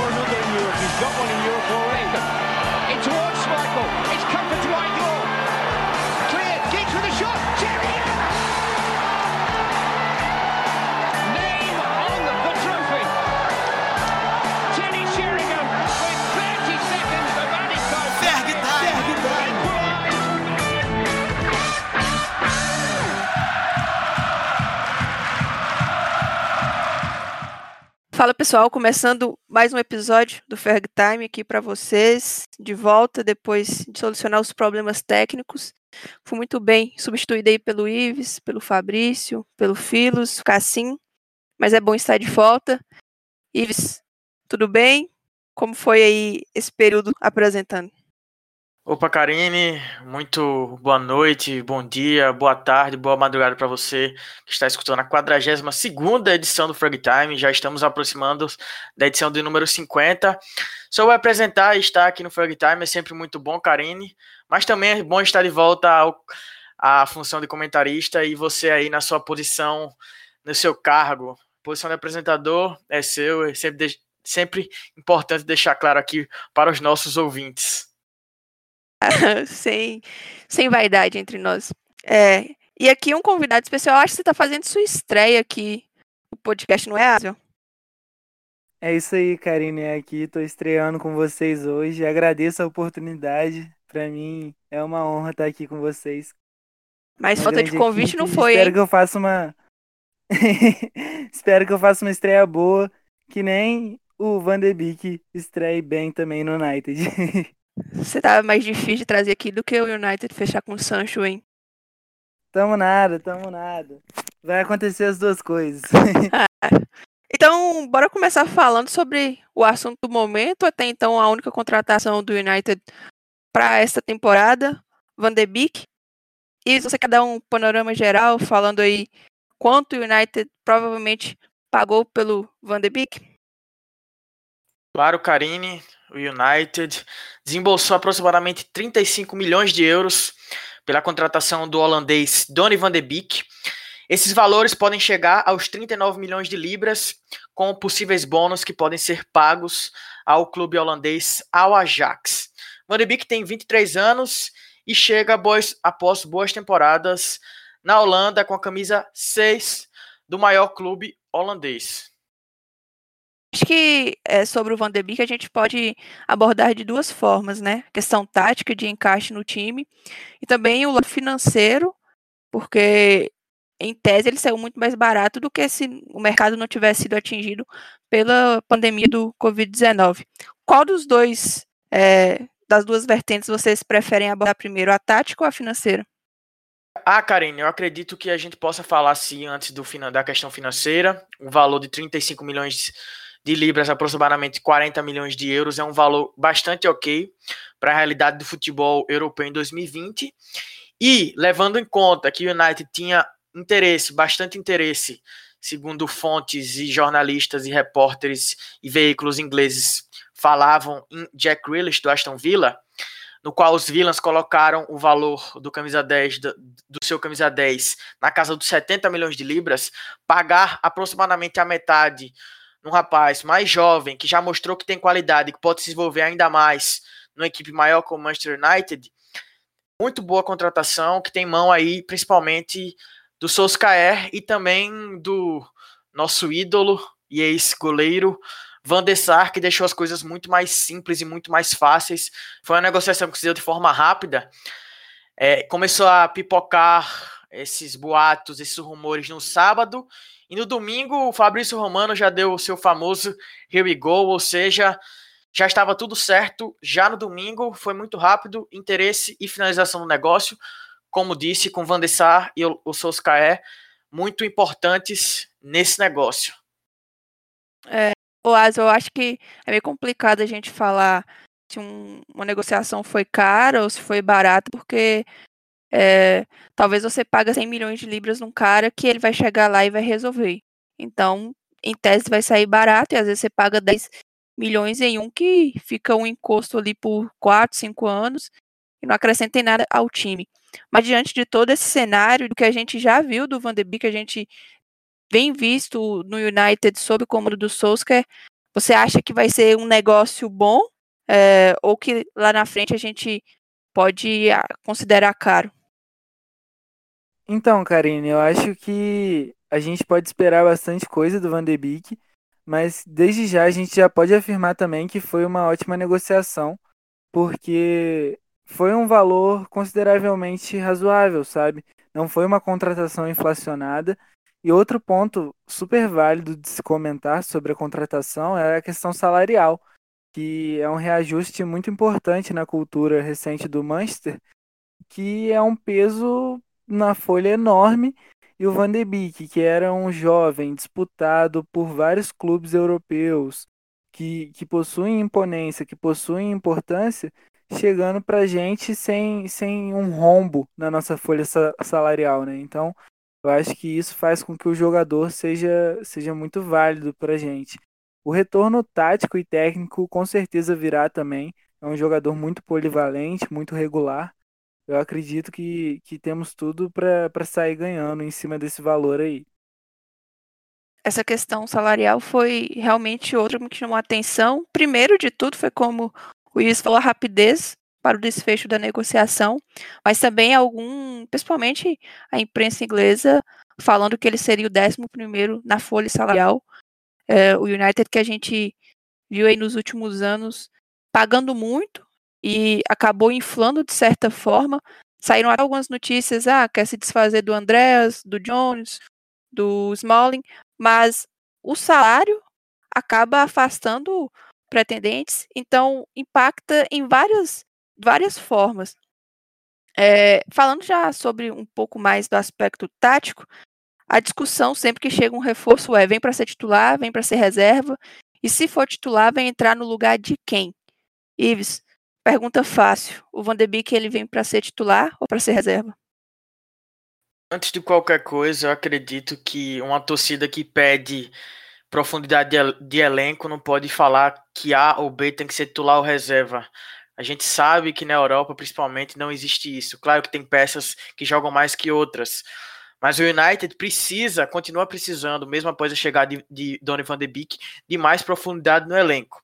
for another in Europe. He's got one in Europe already. In towards Schmeichel. It's comfort to Igor. Clear. Geeks with a shot. Sheringham. Name on the trophy. Teddy Sheringham with 30 seconds of added time. Ferg Time. Equalised. Fala pessoal, começando mais um episódio do Ferg Time aqui para vocês, de volta depois de solucionar os problemas técnicos. Fui muito bem substituído aí pelo Ives, pelo Fabrício, pelo Filos, Cassim, mas é bom estar de volta. Ives, tudo bem? Como foi aí esse período apresentando? Opa, Karine, muito boa noite, bom dia, boa tarde, boa madrugada para você que está escutando a 42ª edição do Frog Time. Já estamos aproximando da edição do número 50. Só vou apresentar e estar aqui no Frog Time é sempre muito bom, Karine, mas também é bom estar de volta ao, à função de comentarista e você aí na sua posição, no seu cargo. Posição de apresentador é seu, é sempre, de- sempre importante deixar claro aqui para os nossos ouvintes. sem, sem vaidade entre nós. É, e aqui um convidado especial, acho que você está fazendo sua estreia aqui no podcast, não é, Asio? É isso aí, Karine. Aqui tô estreando com vocês hoje. Agradeço a oportunidade. Pra mim é uma honra estar aqui com vocês. Mas Uma falta de convite não equipe. foi, Espero hein? que eu faça uma. Espero que eu faça uma estreia boa, que nem o Van de Beek estreie bem também no United. Você tá mais difícil de trazer aqui do que o United fechar com o Sancho, hein? tamo nada, tamo nada. Vai acontecer as duas coisas. Então, bora começar falando sobre o assunto do momento. Até então, a única contratação do United para esta temporada, Van de Beek. E se você quer dar um panorama geral, falando aí quanto o United provavelmente pagou pelo Van de Beek? Claro, Karine, o United desembolsou aproximadamente 35 milhões de euros pela contratação do holandês Donny van de Beek. Esses valores podem chegar aos 39 milhões de libras, com possíveis bônus que podem ser pagos ao clube holandês ao Ajax. Van de Beek tem 23 anos e chega boas- após boas temporadas na Holanda com a camisa 6 do maior clube holandês. Acho que é, sobre o Van de Beek a gente pode abordar de duas formas, né? Questão tática de encaixe no time e também o lado financeiro, porque em tese ele saiu muito mais barato do que se o mercado não tivesse sido atingido pela pandemia do Covid-19. Qual dos dois, é, das duas vertentes vocês preferem abordar primeiro, a tática ou a financeira? Ah, Karine, eu acredito que a gente possa falar sim antes do da questão financeira. O valor de 35 milhões de libras, aproximadamente 40 milhões de euros, é um valor bastante ok para a realidade do futebol europeu em 2020. E levando em conta que o United tinha interesse, bastante interesse, segundo fontes e jornalistas e repórteres e veículos ingleses falavam em Jack Grealish do Aston Villa, no qual os Villains colocaram o valor do camisa 10 do, do seu camisa 10 na casa dos 70 milhões de libras, pagar aproximadamente a metade num rapaz mais jovem que já mostrou que tem qualidade, que pode se desenvolver ainda mais numa equipe maior como o Manchester United. Muito boa contratação que tem mão aí principalmente do Solskjaer e também do nosso ídolo e ex-goleiro Van der Sar, que deixou as coisas muito mais simples e muito mais fáceis. Foi uma negociação que se deu de forma rápida. É, começou a pipocar esses boatos, esses rumores no sábado. E no domingo, o Fabrício Romano já deu o seu famoso Here we go, ou seja, já estava tudo certo. Já no domingo, foi muito rápido, interesse e finalização do negócio. Como disse, com Van Sar e o, o Solskjaer, muito importantes nesse negócio. Ô, Asa, eu acho que é meio complicado a gente falar se um- uma negociação foi cara ou se foi barata, porque é, talvez você paga 100 milhões de libras num cara que ele vai chegar lá e vai resolver. Então, em tese, vai sair barato e às vezes você paga 10 milhões em um que fica um encosto ali por 4, 5 anos e não acrescenta em nada ao time. Mas diante de todo esse cenário, do que a gente já viu do Van de Beek, a gente vem visto no United sob o comando do Solskjaer, Você acha que vai ser um negócio bom é, ou que lá na frente a gente pode ah, considerar caro? Então, Karine, eu acho que a gente pode esperar bastante coisa do Van de Beek, mas desde já a gente já pode afirmar também que foi uma ótima negociação, porque foi um valor consideravelmente razoável, sabe? Não foi uma contratação inflacionada. E outro ponto super válido de se comentar sobre a contratação é a questão salarial, que é um reajuste muito importante na cultura recente do Manchester, que é um peso na folha enorme. E o Van de Beek, que era um jovem disputado por vários clubes europeus, que, que possuem imponência, que possuem importância, chegando para a gente sem, sem um rombo na nossa folha salarial, né? Então, eu acho que isso faz com que o jogador seja, seja muito válido para a gente. O retorno tático e técnico com certeza virá também. É um jogador muito polivalente, muito regular. Eu acredito que, que temos tudo para sair ganhando em cima desse valor aí. Essa questão salarial foi realmente outra que me chamou a atenção. Primeiro de tudo foi como o Iris falou, a rapidez para o desfecho da negociação, mas também algum, principalmente a imprensa inglesa, falando que ele seria o 11 primeiro na folha salarial. É, o United que a gente viu aí nos últimos anos pagando muito e acabou inflando de certa forma. Saíram algumas notícias, ah, quer se desfazer do Andreas, do Jones, do Smalling, mas o salário acaba afastando pretendentes, então impacta em várias, várias formas. É, falando já sobre um pouco mais do aspecto tático, a discussão sempre que chega um reforço é vem para ser titular, vem para ser reserva, e se for titular, vem entrar no lugar de quem? Ives, pergunta fácil. O Van de Beek ele vem para ser titular ou para ser reserva? Antes de qualquer coisa, eu acredito que uma torcida que pede profundidade de, elenco, não pode falar que A ou B tem que ser titular ou reserva. A gente sabe que na Europa, principalmente, não existe isso. Claro que tem peças que jogam mais que outras. Mas o United precisa, continua precisando, mesmo após a chegada de, de Donny van de Beek, de mais profundidade no elenco.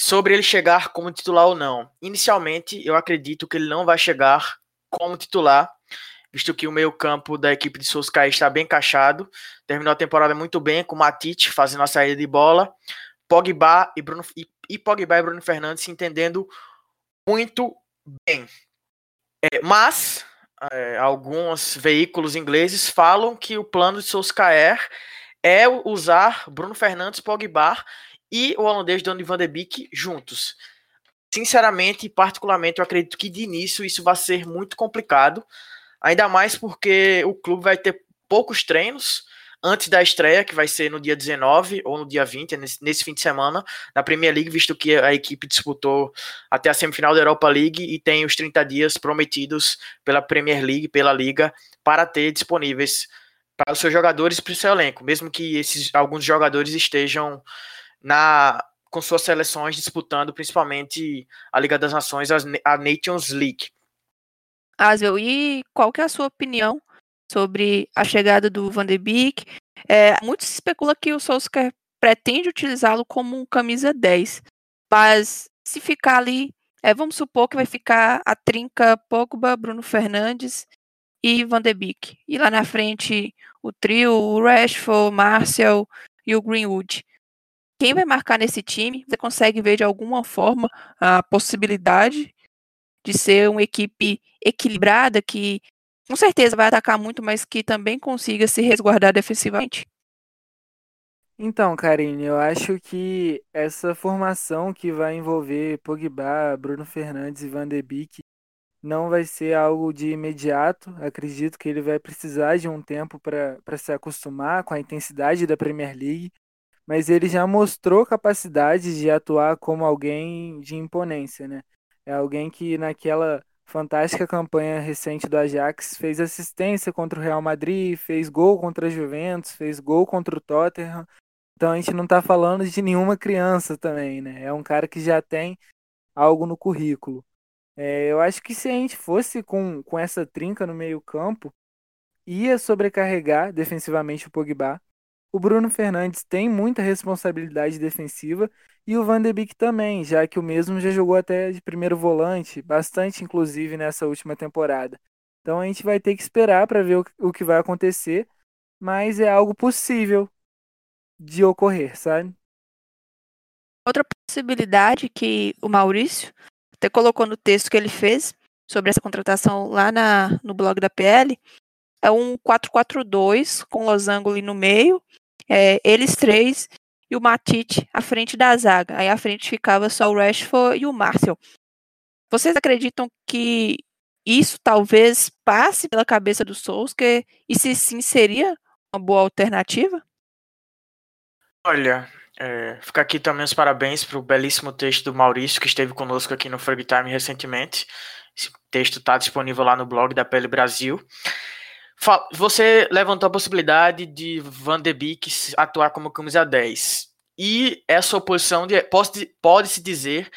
Sobre ele chegar como titular ou não. Inicialmente, eu acredito que ele não vai chegar como titular, visto que o meio-campo da equipe de Solskjaer está bem encaixado. Terminou a temporada muito bem com o Matite fazendo a saída de bola, Pogba e Bruno e, e Pogba e Bruno Fernandes se entendendo muito bem. É, mas é, alguns veículos ingleses falam que o plano de Solskjaer é usar Bruno Fernandes, Pogba e o holandês Donny van de Beek juntos. Sinceramente e particularmente, eu acredito que de início isso vai ser muito complicado, Ainda mais porque o clube vai ter poucos treinos antes da estreia, que vai ser no dia 19 ou no dia 20, nesse, nesse, fim de semana, na Premier League, visto que a equipe disputou até a semifinal da Europa League e tem os 30 dias prometidos pela Premier League, pela Liga, para ter disponíveis para os seus jogadores e para o seu elenco, mesmo que esses alguns jogadores estejam na com suas seleções disputando principalmente a Liga das Nações, a Nations League. Asvel, e qual que é a sua opinião sobre a chegada do Van de Beek? É, muito se especula que o Solskjaer pretende utilizá-lo como um camisa 10, mas se ficar ali, é, vamos supor que vai ficar a trinca Pogba, Bruno Fernandes e Van de Beek. E lá na frente o trio, o Rashford, Marcel e o Greenwood. Quem vai marcar nesse time? Você consegue ver de alguma forma a possibilidade de ser uma equipe equilibrada que com certeza vai atacar muito, mas que também consiga se resguardar defensivamente? Então, Karine, eu acho que essa formação que vai envolver Pogba, Bruno Fernandes e Van de Beek não vai ser algo de imediato. Acredito que ele vai precisar de um tempo para se acostumar com a intensidade da Premier League, mas ele já mostrou capacidade de atuar como alguém de imponência, né? É alguém que naquela fantástica campanha recente do Ajax fez assistência contra o Real Madrid, fez gol contra a Juventus, fez gol contra o Tottenham. Então a gente não está falando de nenhuma criança também, né? É um cara que já tem algo no currículo. É, eu acho que se a gente fosse com, com essa trinca no meio campo, ia sobrecarregar defensivamente o Pogba. O Bruno Fernandes tem muita responsabilidade defensiva e o Van de Beek também, já que o mesmo já jogou até de primeiro volante, bastante inclusive nessa última temporada. Então a gente vai ter que esperar para ver o que vai acontecer, mas é algo possível de ocorrer, sabe? Outra possibilidade que o Maurício até colocou no texto que ele fez sobre essa contratação lá na, no blog da PL é um 4-4-2 com losango ali no meio, é, eles três e o Matite à frente da zaga. Aí à frente ficava só o Rashford e o Marcel. Vocês acreditam que isso talvez passe pela cabeça do Solskjaer e se sim seria uma boa alternativa? Olha, é, fica aqui também os parabéns para o belíssimo texto do Maurício, que esteve conosco aqui no Frag Time recentemente. Esse texto está disponível lá no blog da Pele Brasil. Você levantou a possibilidade de Van de Beek atuar como camisa 10. E essa oposição de, pode, pode-se dizer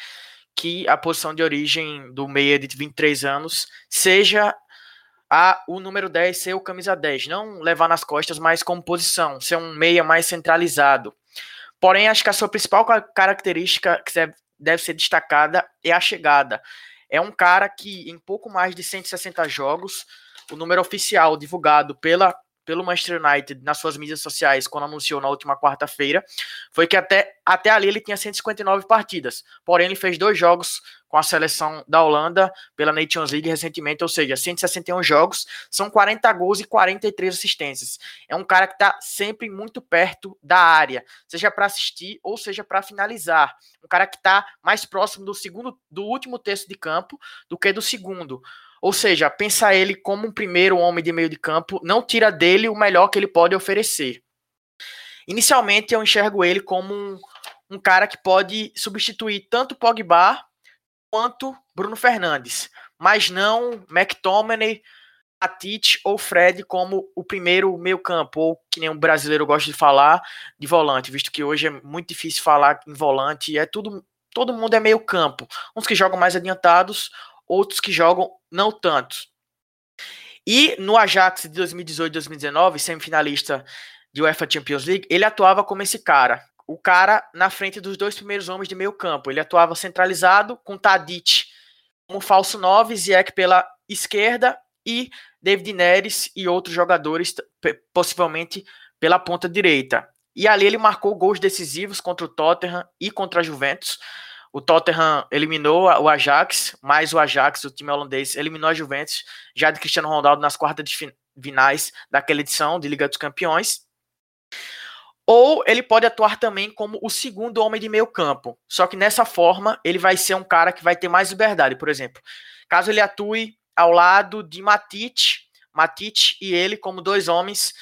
que a posição de origem do meia de 23 anos seja a, o número 10 ser o camisa 10, não levar nas costas, mas como posição, ser um meia mais centralizado. Porém, acho que a sua principal característica que deve ser destacada é a chegada. É um cara que, em pouco mais de 160 jogos, o número oficial divulgado pela pelo Manchester United nas suas mídias sociais, quando anunciou na última quarta-feira, foi que até, até ali ele tinha 159 partidas. Porém, ele fez dois jogos com a seleção da Holanda pela Nations League recentemente, ou seja, 161 jogos, são 40 gols e 43 assistências. É um cara que está sempre muito perto da área, seja para assistir ou seja para finalizar. Um cara que está mais próximo do segundo, do último terço de campo do que do segundo. Ou seja, pensar ele como um primeiro homem de meio de campo não tira dele o melhor que ele pode oferecer. Inicialmente, eu enxergo ele como um, um cara que pode substituir tanto Pogba quanto Bruno Fernandes, mas não McTominay, Atite ou Fred como o primeiro meio campo, ou que nem um brasileiro gosta de falar, de volante, visto que hoje é muito difícil falar em volante, é tudo, todo mundo é meio campo. Uns que jogam mais adiantados, outros que jogam não tanto. E no Ajax de 2018 e 2019, semifinalista de UEFA Champions League, ele atuava como esse cara. O cara na frente dos dois primeiros homens de meio campo. Ele atuava centralizado com Tadic como falso 9, Ziyech pela esquerda e David Neres e outros jogadores possivelmente pela ponta direita. E ali ele marcou gols decisivos contra o Tottenham e contra a Juventus. O Tottenham eliminou o Ajax, mas o Ajax, o time holandês, eliminou a Juventus, já de Cristiano Ronaldo nas quartas de finais daquela edição de Liga dos Campeões. Ou ele pode atuar também como o segundo homem de meio campo. Só que nessa forma, ele vai ser um cara que vai ter mais liberdade. Por exemplo, caso ele atue ao lado de Matite, Matite e ele como dois homens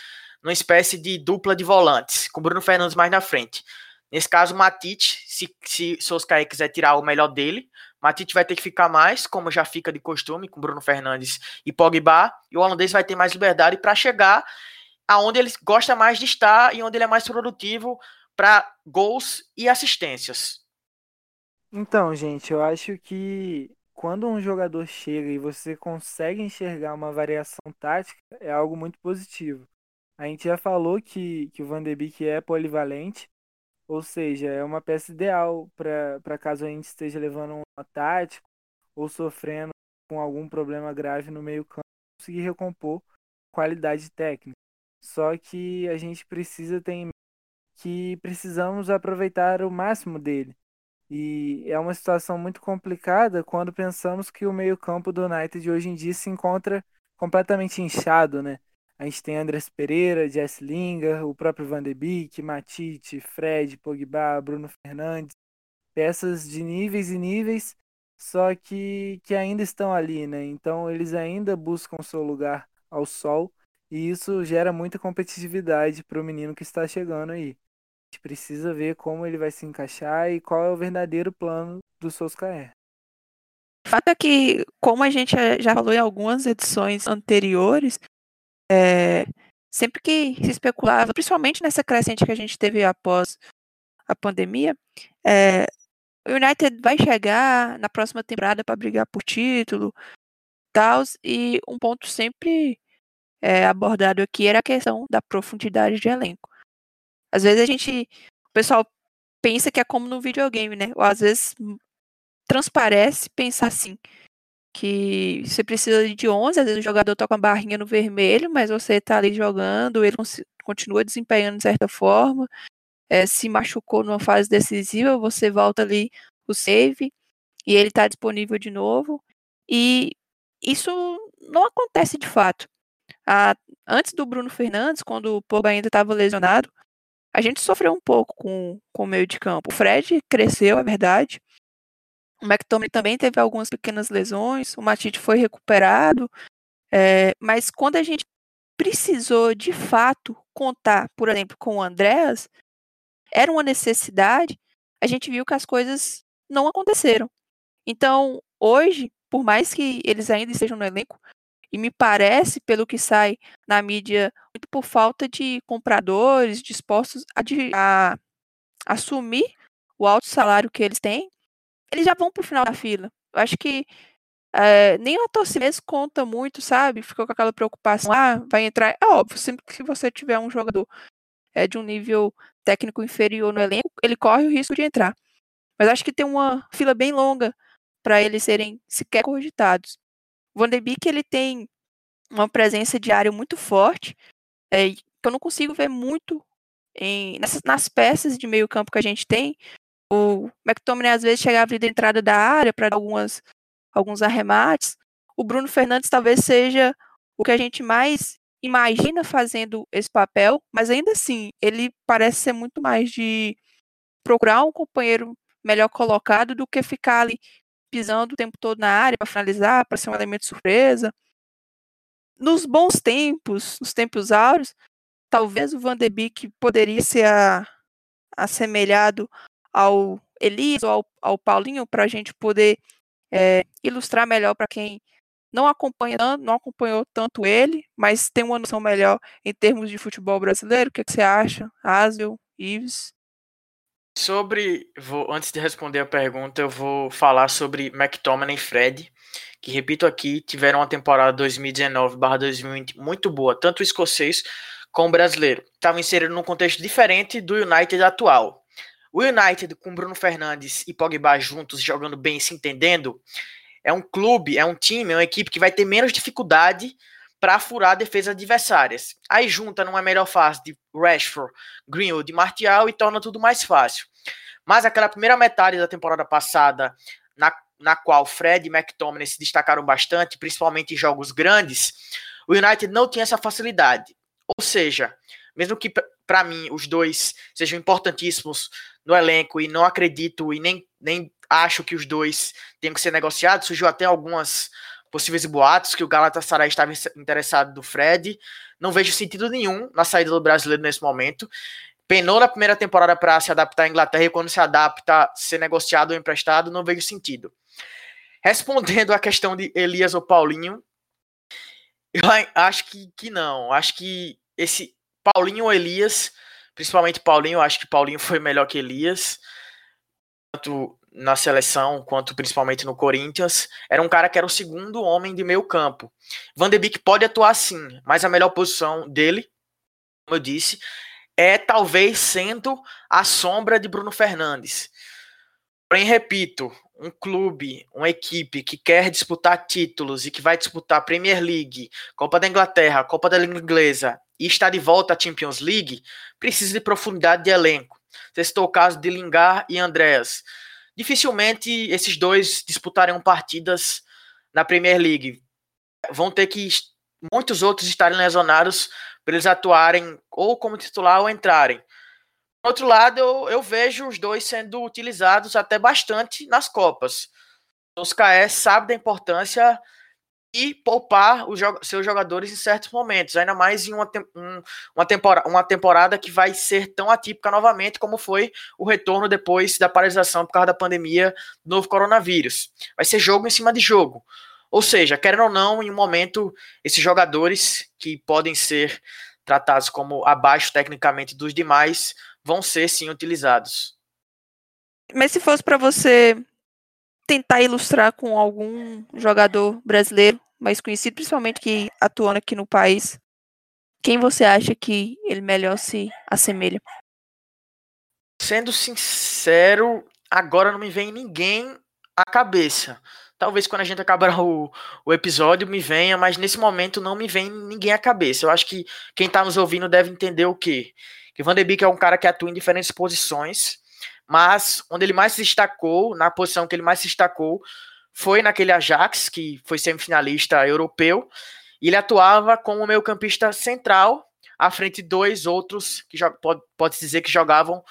numa espécie de dupla de volantes, com Bruno Fernandes mais na frente. Nesse caso, Matite, se, se Solskjaer quiser tirar o melhor dele, Matite vai ter que ficar mais, como já fica de costume, com Bruno Fernandes e Pogba, e o holandês vai ter mais liberdade para chegar aonde ele gosta mais de estar e onde ele é mais produtivo para gols e assistências. Então, gente, eu acho que quando um jogador chega e você consegue enxergar uma variação tática, é algo muito positivo. A gente já falou que, que o Van de Beek é polivalente, ou seja, é uma peça ideal para caso a gente esteja levando um tático ou sofrendo com algum problema grave no meio-campo, conseguir recompor qualidade técnica. Só que a gente precisa ter que precisamos aproveitar o máximo dele. E é uma situação muito complicada quando pensamos que o meio-campo do United hoje em dia se encontra completamente inchado, né? A gente tem Andrés Pereira, Jess Lingard, o próprio Van de Beek, Matite, Fred, Pogba, Bruno Fernandes. Peças de níveis e níveis, só que, que ainda estão ali, né? Então eles ainda buscam seu lugar ao sol e isso gera muita competitividade para o menino que está chegando aí. A gente precisa ver como ele vai se encaixar e qual é o verdadeiro plano do Solskjaer. O fato é que, como a gente já falou em algumas edições anteriores, é, sempre que se especulava, principalmente nessa crescente que a gente teve após a pandemia, é, o United vai chegar na próxima temporada para brigar por título, tal, e um ponto sempre é, abordado aqui era a questão da profundidade de elenco. Às vezes a gente, o pessoal pensa que é como no videogame, né? Ou às vezes transparece pensar assim, que você precisa de 11, às vezes o jogador tá com a barrinha no vermelho, mas você tá ali jogando, ele continua desempenhando de certa forma, é, se machucou numa fase decisiva, você volta ali o save e ele está disponível de novo. E isso não acontece de fato. A, antes do Bruno Fernandes, quando o Pogba ainda estava lesionado, a gente sofreu um pouco com, com o meio de campo. O Fred cresceu, é verdade. O McTominay também teve algumas pequenas lesões. O Matite foi recuperado. É, mas quando a gente precisou de fato contar, por exemplo, com o Andréas, era uma necessidade, a gente viu que as coisas não aconteceram. Então, hoje, por mais que eles ainda estejam no elenco, e me parece, pelo que sai na mídia, muito por falta de compradores dispostos a, a assumir o alto salário que eles têm, eles já vão para o final da fila. Eu acho que é, nem a torcida conta muito, sabe? Ficou com aquela preocupação, ah, vai entrar. É óbvio, sempre que você tiver um jogador é, de um nível técnico inferior no elenco, ele corre o risco de entrar. Mas acho que tem uma fila bem longa para eles serem sequer cogitados. O Van de Beek, ele tem uma presença de área muito forte, é, que eu não consigo ver muito em, nas peças de meio campo que a gente tem. O McTominay às vezes chegava da entrada da área para dar algumas, alguns arremates. O Bruno Fernandes talvez seja o que a gente mais imagina fazendo esse papel, mas ainda assim, ele parece ser muito mais de procurar um companheiro melhor colocado do que ficar ali pisando o tempo todo na área para finalizar, para ser um elemento surpresa. Nos bons tempos, nos tempos áureos, talvez o Van de Beek poderia ser a, assemelhado ao Elias ou ao, ao Paulinho para a gente poder é, ilustrar melhor para quem não acompanha não acompanhou tanto ele, mas tem uma noção melhor em termos de futebol brasileiro. O que, é que você acha, Asel, Ives? Sobre, vou, antes de responder a pergunta, eu vou falar sobre McTominay e Fred, que repito aqui, tiveram uma temporada 2019/2020 muito boa, tanto o escocês como o brasileiro. Estavam inseridos num contexto diferente do United atual. O United com Bruno Fernandes e Pogba juntos jogando bem, se entendendo, é um clube, é um time, é uma equipe que vai ter menos dificuldade para furar defesas adversárias. Aí junta numa melhor fase de Rashford, Greenwood e Martial e torna tudo mais fácil. Mas aquela primeira metade da temporada passada, na, na qual Fred e McTominay se destacaram bastante, principalmente em jogos grandes, o United não tinha essa facilidade. Ou seja, mesmo que para mim os dois sejam importantíssimos no elenco e não acredito e nem, nem acho que os dois tenham que ser negociados. Surgiu até algumas possíveis boatos que o Galatasaray estava interessado do Fred. Não vejo sentido nenhum na saída do brasileiro nesse momento. Penou na primeira temporada para se adaptar à Inglaterra e quando se adapta ser negociado ou emprestado, não vejo sentido. Respondendo à questão de Elias ou Paulinho, eu acho que, que não. Acho que esse Paulinho ou Elias, principalmente Paulinho, acho que Paulinho foi melhor que Elias. Tanto na seleção, quanto principalmente no Corinthians, era um cara que era o segundo homem de meio campo. Van de Beek pode atuar sim, mas a melhor posição dele, como eu disse, é talvez sendo a sombra de Bruno Fernandes. Porém, repito, um clube, uma equipe que quer disputar títulos e que vai disputar Premier League, Copa da Inglaterra, Copa da Liga Inglesa e está de volta à Champions League, precisa de profundidade de elenco. Você citou o caso de Lingard e Andreas dificilmente esses dois disputarem partidas na Premier League. Vão ter que muitos outros estarem lesionados para eles atuarem ou como titular ou entrarem. Por outro lado, eu, eu vejo os dois sendo utilizados até bastante nas Copas. Os KS sabem da importância e poupar os seus jogadores em certos momentos, ainda mais em uma, um, uma, temporada, uma temporada que vai ser tão atípica novamente como foi o retorno depois da paralisação por causa da pandemia do novo coronavírus. Vai ser jogo em cima de jogo. Ou seja, querendo ou não, em um momento, esses jogadores que podem ser tratados como abaixo tecnicamente dos demais vão ser sim utilizados. Mas se fosse para você tentar ilustrar com algum jogador brasileiro mais conhecido, principalmente que atuando aqui no país, quem você acha que ele melhor se assemelha? Sendo sincero, agora não me vem ninguém à cabeça. Talvez quando a gente acabar o, o episódio me venha, mas nesse momento não me vem ninguém à cabeça. Eu acho que quem está nos ouvindo deve entender o quê? Que Van de Beek é um cara que atua em diferentes posições, mas onde ele mais se destacou, na posição que ele mais se destacou, foi naquele Ajax, que foi semifinalista europeu, e ele atuava como meio-campista central, à frente de dois outros que pode, pode dizer que jogavam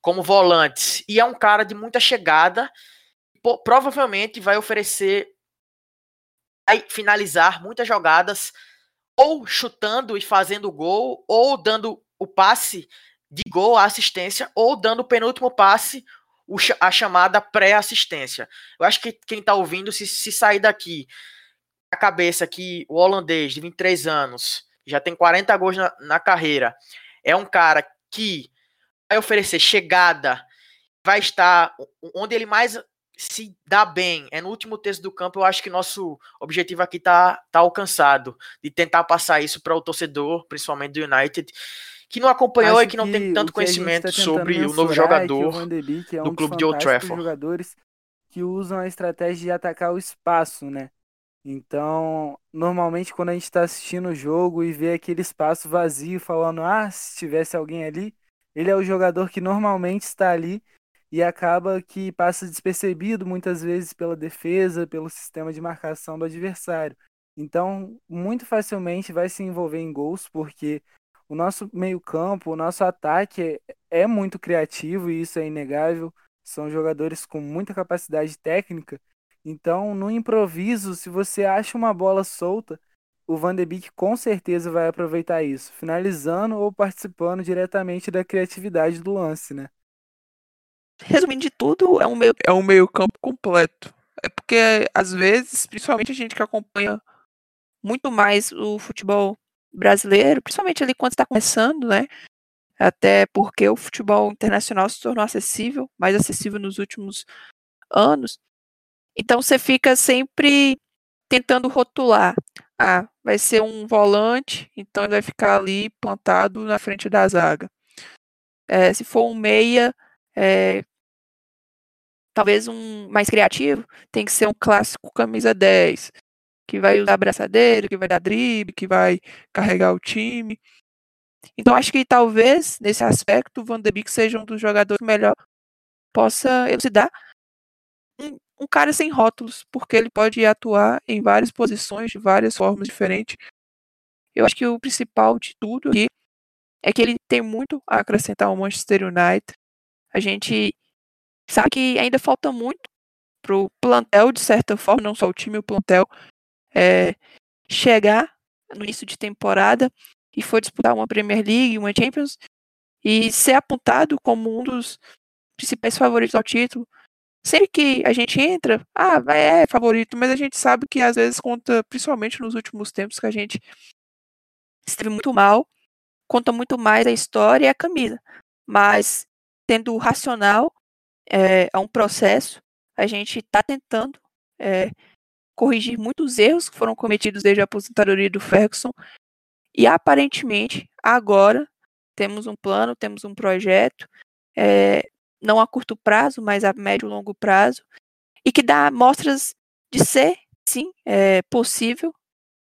como volantes. E é um cara de muita chegada, provavelmente vai oferecer vai finalizar muitas jogadas ou chutando e fazendo gol, ou dando o passe de gol, a assistência, ou dando o penúltimo passe, a chamada pré-assistência. Eu acho que quem está ouvindo, se, se sair daqui a cabeça que o holandês de 23 anos, já tem 40 gols na, na carreira, é um cara que vai oferecer chegada, vai estar onde ele mais se dá bem, é no último terço do campo, eu acho que nosso objetivo aqui tá, tá alcançado, de tentar passar isso para o torcedor, principalmente do United, que não acompanhou Acho e que não tem tanto o conhecimento tá sobre o novo é o jogador de Beek é do um clube dos de Old Trafford. jogadores que usam a estratégia de atacar o espaço, né? Então, normalmente quando a gente está assistindo o jogo e vê aquele espaço vazio, falando, ah, se tivesse alguém ali, ele é o jogador que normalmente está ali e acaba que passa despercebido muitas vezes pela defesa, pelo sistema de marcação do adversário. Então, muito facilmente vai se envolver em gols, porque o nosso meio-campo, o nosso ataque é, muito criativo e isso é inegável. São jogadores com muita capacidade técnica. Então, no improviso, se você acha uma bola solta, o Van de Beek com certeza vai aproveitar isso, finalizando ou participando diretamente da criatividade do lance, né? Resumindo de tudo, é um meio, é um meio campo completo. É porque, às vezes, principalmente a gente que acompanha muito mais o futebol brasileiro, principalmente ali quando está começando, né? Até porque o futebol internacional se tornou acessível, mais acessível nos últimos anos. Então você fica sempre tentando rotular. Ah, vai ser um volante, então ele vai ficar ali plantado na frente da zaga. É, se for um meia, é, talvez um mais criativo, tem que ser um clássico camisa 10, que vai usar abraçadeira, que vai dar drible, que vai carregar o time. Então acho que talvez, nesse aspecto, o Van de Beek seja um dos jogadores que melhor possa elucidar um, um cara sem rótulos, porque ele pode atuar em várias posições, de várias formas diferentes. Eu acho que o principal de tudo aqui é que ele tem muito a acrescentar ao Manchester United. A gente sabe que ainda falta muito pro plantel, de certa forma, não só o time, o plantel, é, chegar no início de temporada e for disputar uma Premier League, uma Champions, e ser apontado como um dos principais favoritos ao título. Sempre que a gente entra, ah, é favorito, mas a gente sabe que às vezes conta, principalmente nos últimos tempos que a gente esteve muito mal, conta muito mais a história e a camisa. Mas, tendo o racional, é, é um processo, a gente está tentando é, corrigir muitos erros que foram cometidos desde a aposentadoria do Ferguson. E aparentemente, agora, temos um plano, temos um projeto, é, não a curto prazo, mas a médio e longo prazo, e que dá mostras de ser, sim, é, possível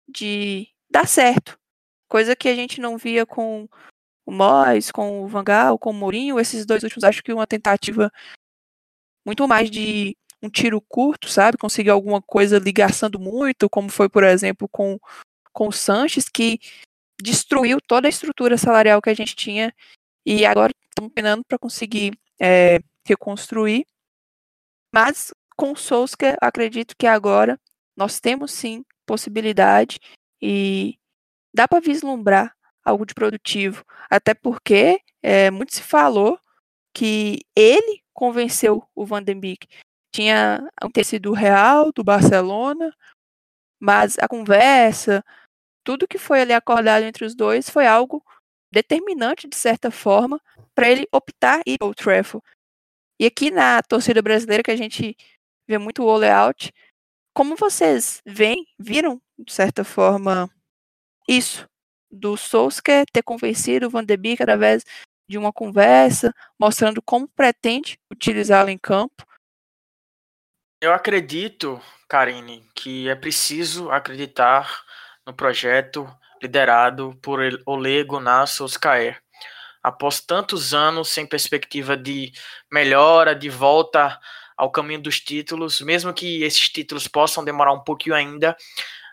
de dar certo. Coisa que a gente não via com o Mois, com o Vangal, com o Mourinho, esses dois últimos, acho que uma tentativa muito mais de um tiro curto, sabe? Conseguir alguma coisa ligaçando muito, como foi, por exemplo, com, com o Sanches, que destruiu toda a estrutura salarial que a gente tinha e agora estamos penando para conseguir é, reconstruir. Mas com o Solskjaer, acredito que agora nós temos sim possibilidade e dá para vislumbrar algo de produtivo. Até porque é, muito se falou que ele convenceu o Van den Beek. Tinha um tecido do Real, do Barcelona, mas a conversa, tudo que foi ali acordado entre os dois foi algo determinante, de certa forma, para ele optar ir ao Trafford. E aqui na torcida brasileira, que a gente vê muito o out, como vocês veem, viram, de certa forma, isso, do Solskjaer ter convencido o Van de Beek através de uma conversa, mostrando como pretende utilizá-lo em campo? Eu acredito, Karine, que é preciso acreditar no projeto liderado por Ole Gunnar Solskjaer. Após tantos anos sem perspectiva de melhora, de volta ao caminho dos títulos, mesmo que esses títulos possam demorar um pouquinho ainda,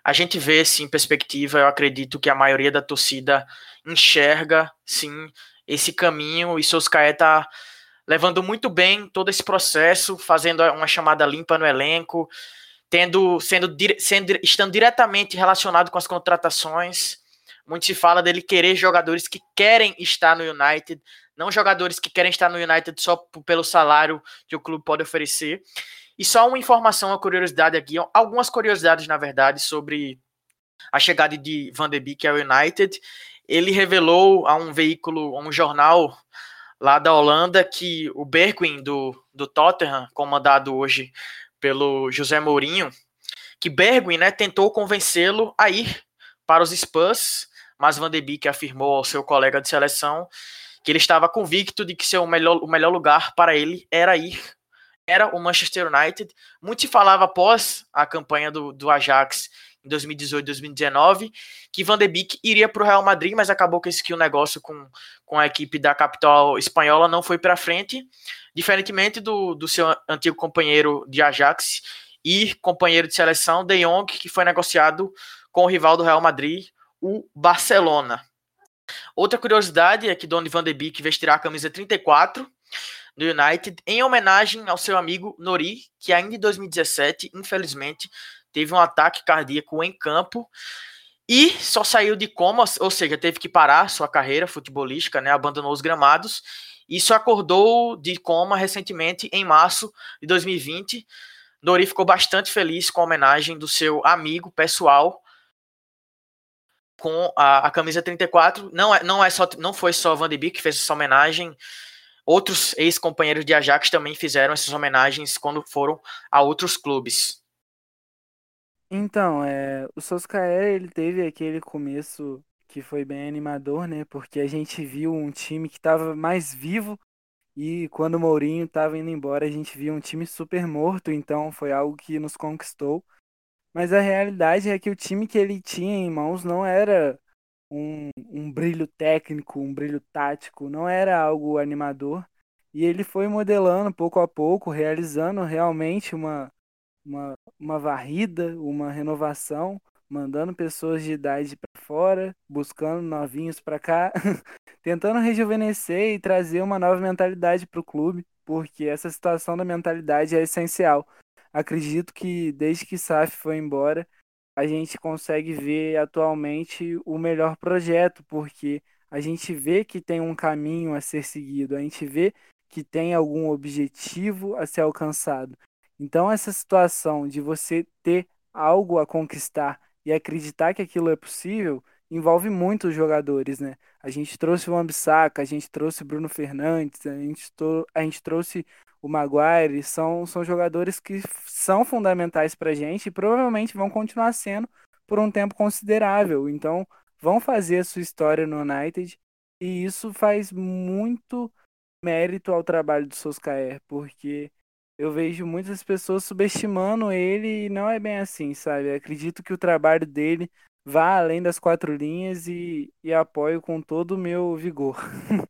a gente vê sim perspectiva. Eu acredito que a maioria da torcida enxerga sim esse caminho e Solskjaer está levando muito bem todo esse processo, fazendo uma chamada limpa no elenco, tendo sendo, sendo estando diretamente relacionado com as contratações. Muito se fala dele querer jogadores que querem estar no United, não jogadores que querem estar no United só pelo salário que o clube pode oferecer. E só uma informação, uma curiosidade aqui, algumas curiosidades, na verdade, sobre a chegada de Van de Beek ao United. Ele revelou a um veículo, a um jornal lá da Holanda, que o Bergwijn do, do Tottenham, comandado hoje pelo José Mourinho, que Bergwijn né, tentou convencê-lo a ir para os Spurs, mas Van de Beek afirmou ao seu colega de seleção que ele estava convicto de que seu melhor, o melhor lugar para ele era ir era o Manchester United. Muito se falava após a campanha do, do Ajax em 2018, 2019, que Van de Beek iria para o Real Madrid, mas acabou que, esse, que o negócio com, com a equipe da capital espanhola não foi para frente, diferentemente do, do seu antigo companheiro de Ajax e companheiro de seleção, De Jong, que foi negociado com o rival do Real Madrid, o Barcelona. Outra curiosidade é que Donny Van de Beek vestirá a camisa 34 do United em homenagem ao seu amigo Nori, que ainda em 2017, infelizmente, teve um ataque cardíaco em campo e só saiu de coma, ou seja, teve que parar sua carreira futebolística, né, abandonou os gramados e só acordou de coma recentemente em março de 2020. Nori ficou bastante feliz com a homenagem do seu amigo pessoal com a, a camisa 34. Não é, não é só não foi só Van de Beek que fez essa homenagem. Outros ex-companheiros de Ajax também fizeram essas homenagens quando foram a outros clubes. Então, é, o Solskjaer, ele teve aquele começo que foi bem animador, né? Porque a gente viu um time que estava mais vivo e quando o Mourinho estava indo embora, a gente viu um time super morto, então foi algo que nos conquistou. Mas a realidade é que o time que ele tinha em mãos não era um, um brilho técnico, um brilho tático, não era algo animador. E ele foi modelando pouco a pouco, realizando realmente uma, uma, uma varrida, uma renovação, mandando pessoas de idade para fora, buscando novinhos para cá, tentando rejuvenescer e trazer uma nova mentalidade para o clube, porque essa situação da mentalidade é essencial. Acredito que desde que Saf foi embora, a gente consegue ver atualmente o melhor projeto, porque a gente vê que tem um caminho a ser seguido, a gente vê que tem algum objetivo a ser alcançado. Então, essa situação de você ter algo a conquistar e acreditar que aquilo é possível envolve muitos jogadores, né? A gente trouxe o Ambissaca, a gente trouxe o Bruno Fernandes, a gente, a gente trouxe o Maguire, são, são jogadores que são fundamentais para a gente e provavelmente vão continuar sendo por um tempo considerável. Então, vão fazer a sua história no United e isso faz muito mérito ao trabalho do Solskjaer, porque eu vejo muitas pessoas subestimando ele e não é bem assim, sabe? Eu acredito que o trabalho dele vá além das quatro linhas e, e apoio com todo o meu vigor.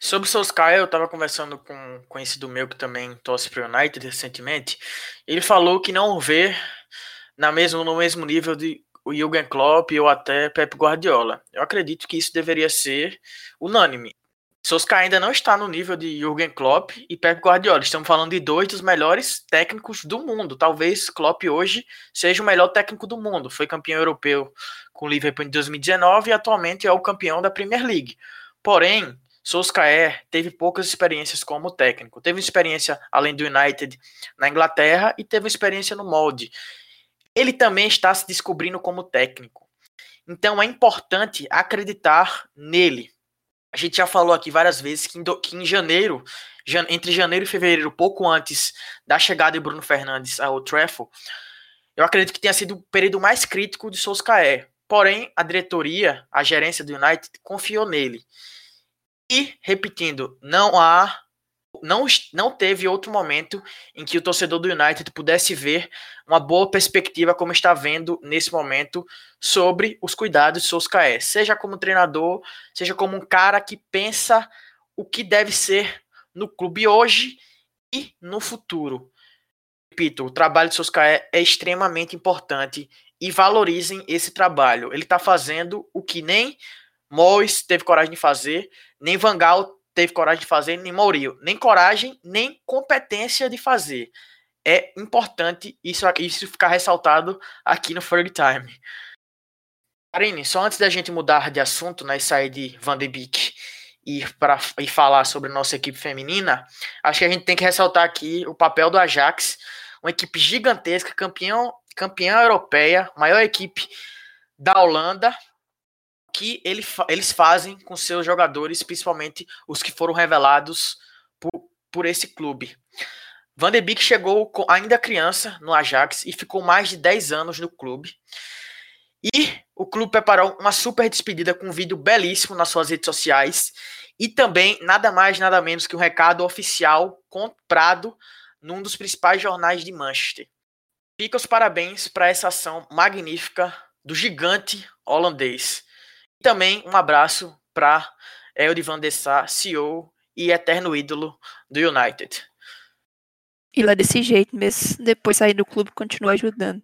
Sobre o Solskjaer, eu estava conversando com um conhecido meu que também torce para o United recentemente. Ele falou que não vê na mesmo, no mesmo nível de o Jürgen Klopp ou até Pep Guardiola. Eu acredito que isso deveria ser unânime. Solskjaer ainda não está no nível de Jürgen Klopp e Pep Guardiola. Estamos falando de dois dos melhores técnicos do mundo. Talvez Klopp hoje seja o melhor técnico do mundo. Foi campeão europeu com o Liverpool em 2019 e atualmente é o campeão da Premier League. Porém, Solskjaer teve poucas experiências como técnico. Teve experiência além do United na Inglaterra e teve experiência no molde. Ele também está se descobrindo como técnico. Então é importante acreditar nele a gente já falou aqui várias vezes que em, do, que em janeiro, jan, entre janeiro e fevereiro, pouco antes da chegada de Bruno Fernandes ao Trafford, eu acredito que tenha sido o período mais crítico de Solskjaer. Porém, a diretoria, a gerência do United, confiou nele. E, repetindo, não há. Não, não teve outro momento em que o torcedor do United pudesse ver uma boa perspectiva, como está vendo nesse momento, sobre os cuidados de Solskjaer. Seja como treinador, seja como um cara que pensa o que deve ser no clube hoje e no futuro. Repito, o trabalho de Solskjaer é extremamente importante e valorizem esse trabalho. Ele está fazendo o que nem Mois teve coragem de fazer, nem Vangal teve coragem de fazer, nem Mourinho. Nem coragem, nem competência de fazer. É importante isso, isso ficar ressaltado aqui no Ferg Time. Karine, só antes da gente mudar de assunto, né, sair de Van de Beek e, pra, e falar sobre nossa equipe feminina, acho que a gente tem que ressaltar aqui o papel do Ajax, uma equipe gigantesca, campeão, campeã europeia, maior equipe da Holanda, que ele, eles fazem com seus jogadores, principalmente os que foram revelados por, por esse clube. Van de Beek chegou ainda criança no Ajax e ficou mais de 10 anos no clube. E o clube preparou uma super despedida com um vídeo belíssimo nas suas redes sociais e também nada mais nada menos que um recado oficial comprado num dos principais jornais de Manchester. Fica os parabéns para essa ação magnífica do gigante holandês. E também um abraço para Elde van der Sar, CEO e eterno ídolo do United. E lá desse jeito, mesmo depois sair do clube, continua ajudando.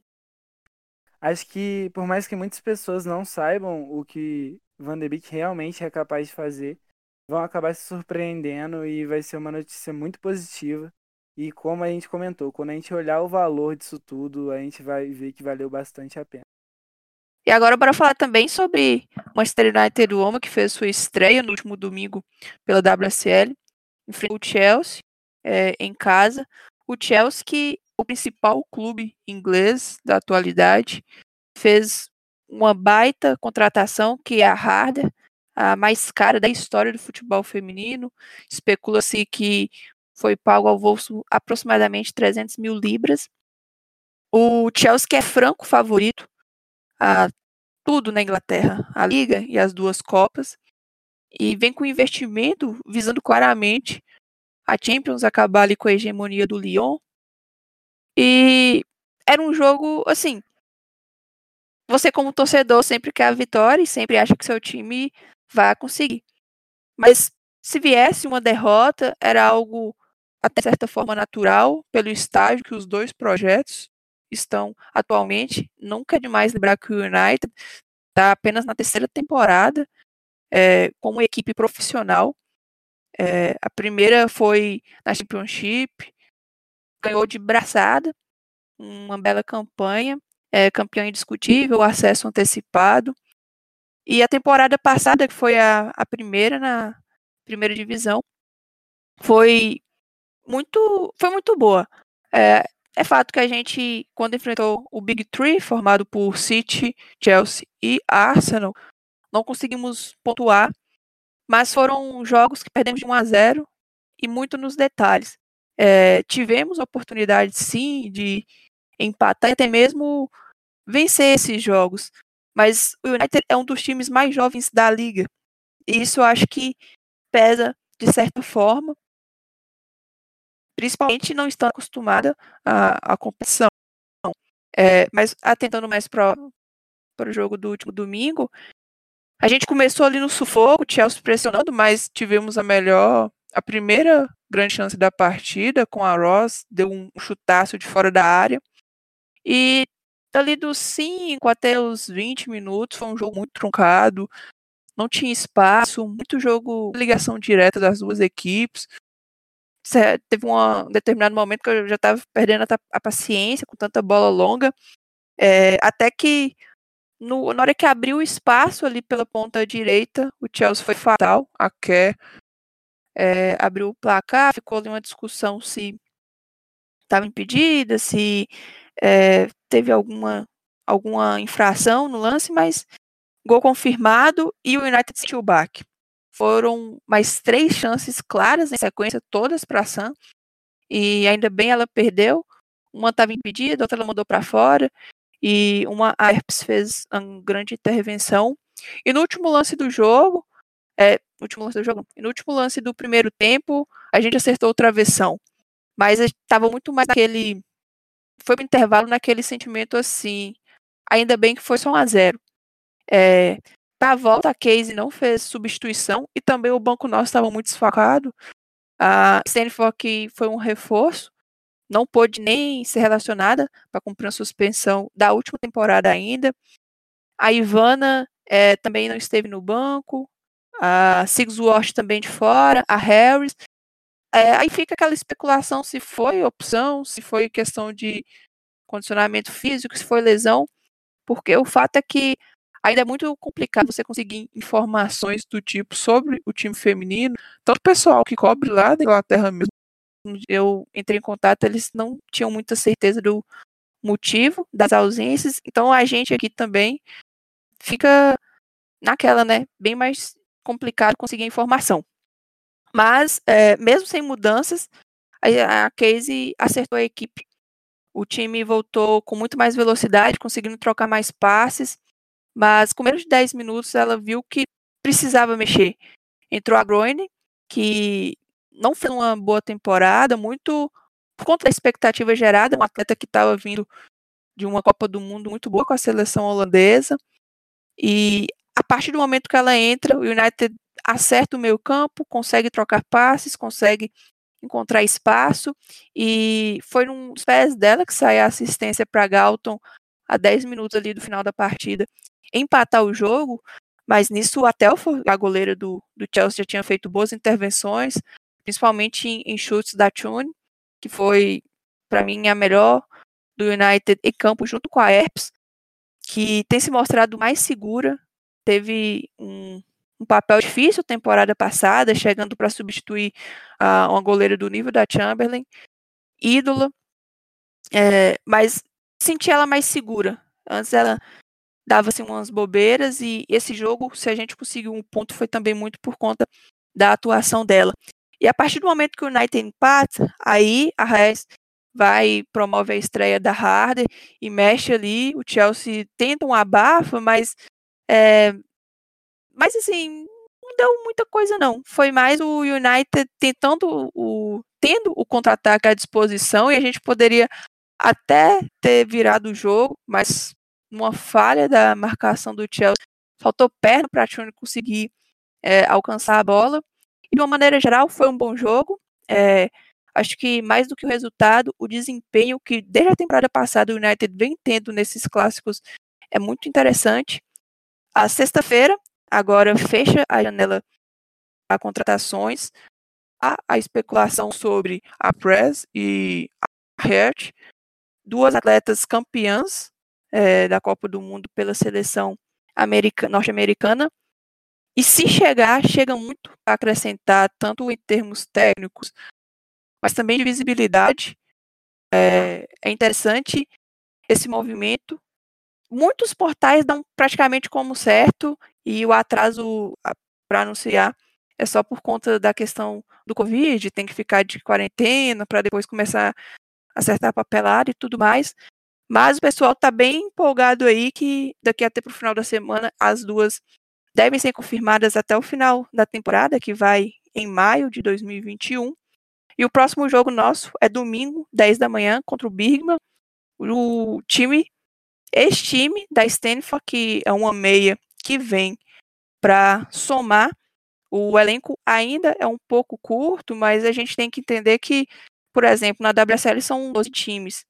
Acho que, por mais que muitas pessoas não saibam o que Van de Beek realmente é capaz de fazer, vão acabar se surpreendendo e vai ser uma notícia muito positiva e como a gente comentou, quando a gente olhar o valor disso tudo, a gente vai ver que valeu bastante a pena. E agora para falar também sobre Manchester United Woman, que fez sua estreia no último domingo pela WSL, enfrentou o Chelsea é, em casa. O Chelsea, que o principal clube inglês da atualidade, fez uma baita contratação, que é a Harder, a mais cara da história do futebol feminino. Especula-se que foi pago ao bolso aproximadamente 300 mil libras. O Chelsea que é franco favorito a tudo na Inglaterra, a Liga e as duas Copas, e vem com investimento visando claramente a Champions acabar ali com a hegemonia do Lyon. E era um jogo, assim, você como torcedor sempre quer a vitória e sempre acha que seu time vai conseguir. Mas se viesse uma derrota, era algo até certa forma natural pelo estágio que os dois projetos estão atualmente. Nunca é demais lembrar que o United está apenas na terceira temporada é, como equipe profissional. É, a primeira foi na Championship, ganhou de braçada, uma bela campanha, é, campeão indiscutível, acesso antecipado. E a temporada passada, que foi a, a primeira na primeira divisão, foi muito, foi muito boa. É, é fato que a gente, quando enfrentou o Big Three, formado por City, Chelsea e Arsenal, não conseguimos pontuar, mas foram jogos que perdemos de 1 a 0 e muito nos detalhes. É, tivemos oportunidade, sim, de empatar e até mesmo vencer esses jogos, mas o United é um dos times mais jovens da liga, e isso acho que pesa de certa forma, principalmente não estão acostumada à, à competição. É, mas atentando mais para o jogo do último domingo, a gente começou ali no sufoco, o Chelsea pressionando, mas tivemos a melhor, a primeira grande chance da partida com a Ross, deu um chutaço de fora da área. E ali dos 5 até os 20 minutos foi um jogo muito truncado, não tinha espaço, muito jogo, ligação direta das duas equipes teve um determinado momento que eu já estava perdendo a, a, paciência com tanta bola longa, é, até que no, na hora que abriu o espaço ali pela ponta direita, o Chelsea foi fatal, a Kerr é, abriu o placar, ficou ali uma discussão se estava impedida, se é, teve alguma, alguma infração no lance, mas gol confirmado e o United sentiu o baque. Foram mais três chances claras em sequência, todas para a Sam. E ainda bem ela perdeu. Uma estava impedida, outra ela mandou para fora. E uma a Herpes fez uma grande intervenção. E no último lance do jogo, É, no último lance do jogo. No último lance do primeiro tempo, a gente acertou o travessão. Mas estava muito mais naquele. Foi pro intervalo naquele sentimento assim. Ainda bem que foi só 1 a 0 é, Pra volta, a Casey não fez substituição e também o banco nosso estava muito desfocado. A Stanford que foi um reforço, não pôde nem ser relacionada para cumprir a suspensão da última temporada ainda. A Ivana é, também não esteve no banco. A Sigsworth também de fora. A Harris. É, aí fica aquela especulação se foi opção, se foi questão de condicionamento físico, se foi lesão, porque o fato é que ainda é muito complicado você conseguir informações do tipo sobre o time feminino. Tanto o pessoal que cobre lá da Inglaterra mesmo, eu entrei em contato, eles não tinham muita certeza do motivo das ausências. Então a gente aqui também fica naquela, né, bem mais complicado conseguir informação. Mas, é, mesmo sem mudanças, a, a Casey acertou a equipe. O time voltou com muito mais velocidade, conseguindo trocar mais passes, mas com menos de 10 minutos ela viu que precisava mexer. Entrou a Groene, que não fez uma boa temporada, muito por conta da expectativa gerada, um atleta que estava vindo de uma Copa do Mundo muito boa com a seleção holandesa. E a partir do momento que ela entra, o United acerta o meio campo, consegue trocar passes, consegue encontrar espaço e foi nos pés dela que sai a assistência para Galton a 10 minutos ali do final da partida empatar o jogo, mas nisso até a goleira do, do Chelsea já tinha feito boas intervenções, principalmente em, em chutes da Tune, que foi para mim a melhor do United em campo junto com a Erps, que tem se mostrado mais segura, teve um, um papel difícil temporada passada, chegando para substituir uh, uma goleira do nível da Chamberlain, ídola, é, mas senti ela mais segura. Antes ela dava assim, umas bobeiras e esse jogo, se a gente conseguiu um ponto, foi também muito por conta da atuação dela. E a partir do momento que o United empata, aí a Reis vai promove a estreia da Harder e mexe ali. O Chelsea tenta um abafa, mas é, mas assim, não deu muita coisa não. Foi mais o United tentando o tendo o contra-ataque à disposição e a gente poderia até ter virado o jogo, mas uma falha da marcação do Chelsea, faltou perna para a Tune conseguir é, alcançar a bola. E de uma maneira geral foi um bom jogo. É, acho que mais do que o resultado, o desempenho que desde a temporada passada o United vem tendo nesses clássicos é muito interessante. A sexta-feira agora fecha a janela para contratações. Há a especulação sobre a Press e a Hert, duas atletas campeãs é, da Copa do Mundo pela seleção norte-americana. E se chegar, chega muito a acrescentar, tanto em termos técnicos, mas também de visibilidade. É, é interessante esse movimento. Muitos portais dão praticamente como certo e o atraso para anunciar é só por conta da questão do Covid, tem que ficar de quarentena para depois começar a acertar papelada e tudo mais. Mas o pessoal está bem empolgado aí que daqui até para o final da semana as duas devem ser confirmadas até o final da temporada, que vai em maio de 2021. E o próximo jogo nosso é domingo, 10 da manhã, contra o Birgman. O time, esse time da Stanford, que é uma meia que vem para somar. O elenco ainda é um pouco curto, mas a gente tem que entender que, por exemplo, na WSL são 12 times,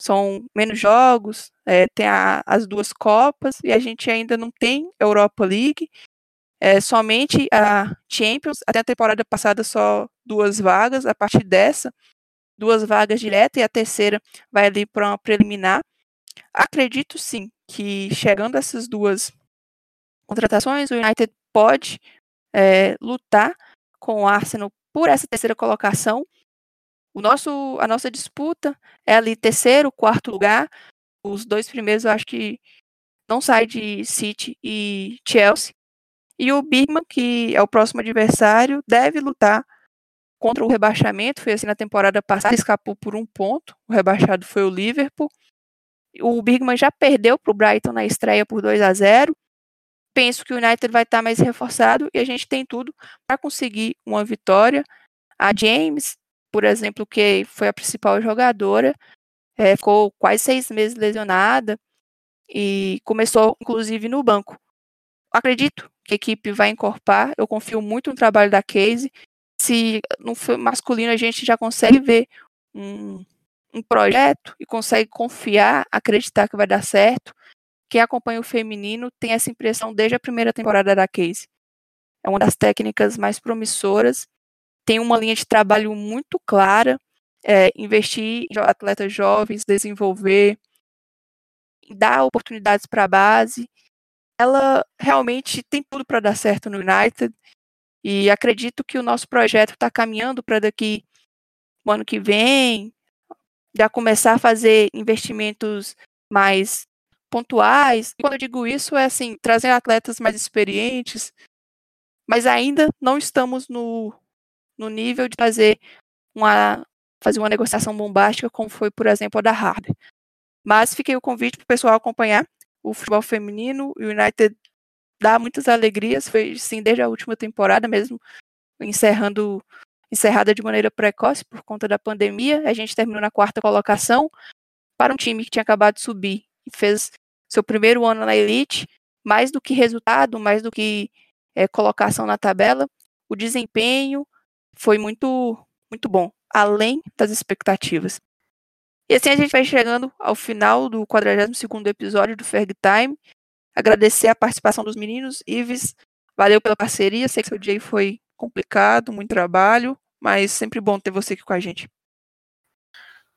são menos jogos, é, tem a, as duas Copas e a gente ainda não tem Europa League, é, somente a Champions, até a temporada passada só duas vagas, a partir dessa, duas vagas diretas e a terceira vai ali para uma preliminar. Acredito sim que chegando essas duas contratações, o United pode é, lutar com o Arsenal por essa terceira colocação. O nosso, a nossa disputa é ali terceiro, quarto lugar. Os dois primeiros eu acho que não sai de City e Chelsea. E o Birman, que é o próximo adversário, deve lutar contra o rebaixamento. Foi assim na temporada passada, escapou por um ponto. O rebaixado foi o Liverpool. O Birman já perdeu para o Brighton na estreia por 2 a 0 penso que o United vai estar mais reforçado e a gente tem tudo para conseguir uma vitória. A James, por exemplo, que foi a principal jogadora, é, ficou quase seis meses lesionada e começou, inclusive, no banco. Acredito que a equipe vai encorpar, eu confio muito no trabalho da Casey. Se no masculino a gente já consegue ver um, um projeto e consegue confiar, acreditar que vai dar certo, quem acompanha o feminino tem essa impressão desde a primeira temporada da Case. É uma das técnicas mais promissoras, tem uma linha de trabalho muito clara, é, investir em atletas jovens, desenvolver, dar oportunidades para a base. Ela realmente tem tudo para dar certo no United e acredito que o nosso projeto está caminhando para daqui o ano que vem já começar a fazer investimentos mais pontuais. E quando eu digo isso, é assim, trazer atletas mais experientes, mas ainda não estamos no, no nível de fazer uma, fazer uma negociação bombástica, como foi, por exemplo, a da Harder. Mas fiquei o convite para o pessoal acompanhar o futebol feminino. O United dá muitas alegrias, foi sim desde a última temporada mesmo, encerrando encerrada de maneira precoce por conta da pandemia. A gente terminou na quarta colocação para um time que tinha acabado de subir e fez seu primeiro ano na elite, mais do que resultado, mais do que é, colocação na tabela, o desempenho foi muito, muito bom, além das expectativas. E assim a gente vai chegando ao final do 42º episódio do Ferg Time. Agradecer a participação dos meninos. Ives, valeu pela parceria. Sei que seu dia foi complicado, muito trabalho, mas sempre bom ter você aqui com a gente.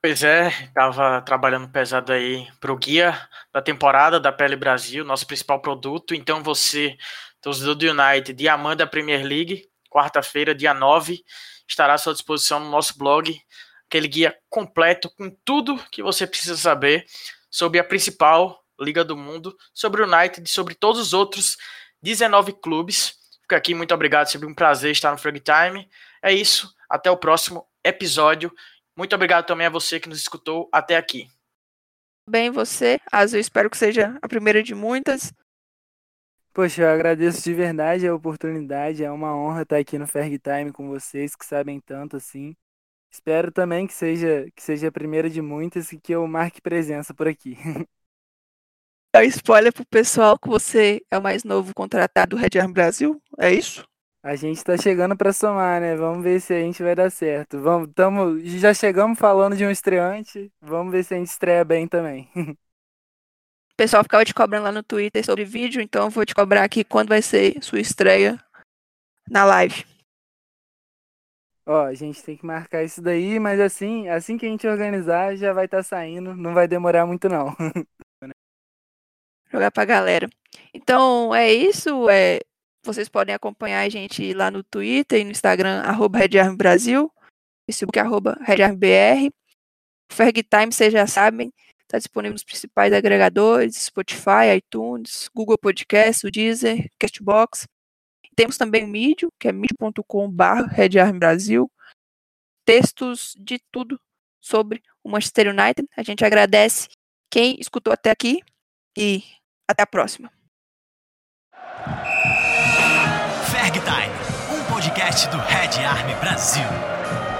Pois é, estava trabalhando pesado aí para o guia da temporada da Pele Brasil, nosso principal produto. Então você, torcedor do United, diamante da Premier League, quarta-feira, dia 9, estará à sua disposição no nosso blog, aquele guia completo com tudo que você precisa saber sobre a principal liga do mundo, sobre o United e sobre todos os outros 19 clubes. Fica aqui, muito obrigado, sempre um prazer estar no Frag Time. É isso, até o próximo episódio. Muito obrigado também a você que nos escutou até aqui. Bem, você, eu espero que seja a primeira de muitas. Poxa, eu agradeço de verdade a oportunidade, é uma honra estar aqui no Ferg Time com vocês que sabem tanto assim. Espero também que seja que seja a primeira de muitas e que eu marque presença por aqui. Dá spoiler pro pessoal que você é o mais novo contratado do Red Arm Brasil, é isso? A gente tá chegando para somar, né? Vamos ver se a gente vai dar certo. Vamos, tamo, já chegamos falando de um estreante. Vamos ver se a gente estreia bem também. Pessoal ficava te cobrando lá no Twitter sobre vídeo, então eu vou te cobrar aqui quando vai ser sua estreia na live. Ó, a gente tem que marcar isso daí, mas assim, assim que a gente organizar, já vai estar tá saindo, não vai demorar muito não. Jogar pra galera. Então, é isso, é vocês podem acompanhar a gente lá no Twitter e no Instagram, arroba Brasil, Facebook, arroba RedArmBR. O Ferg Time, vocês já sabem, está disponível nos principais agregadores, Spotify, iTunes, Google Podcast, o Deezer, Castbox. Temos também o Medium, que é medium.com.br Brasil. Textos de tudo sobre o Manchester United. A gente agradece quem escutou até aqui e até a próxima. Ferg Time, um podcast do Red Army Brasil.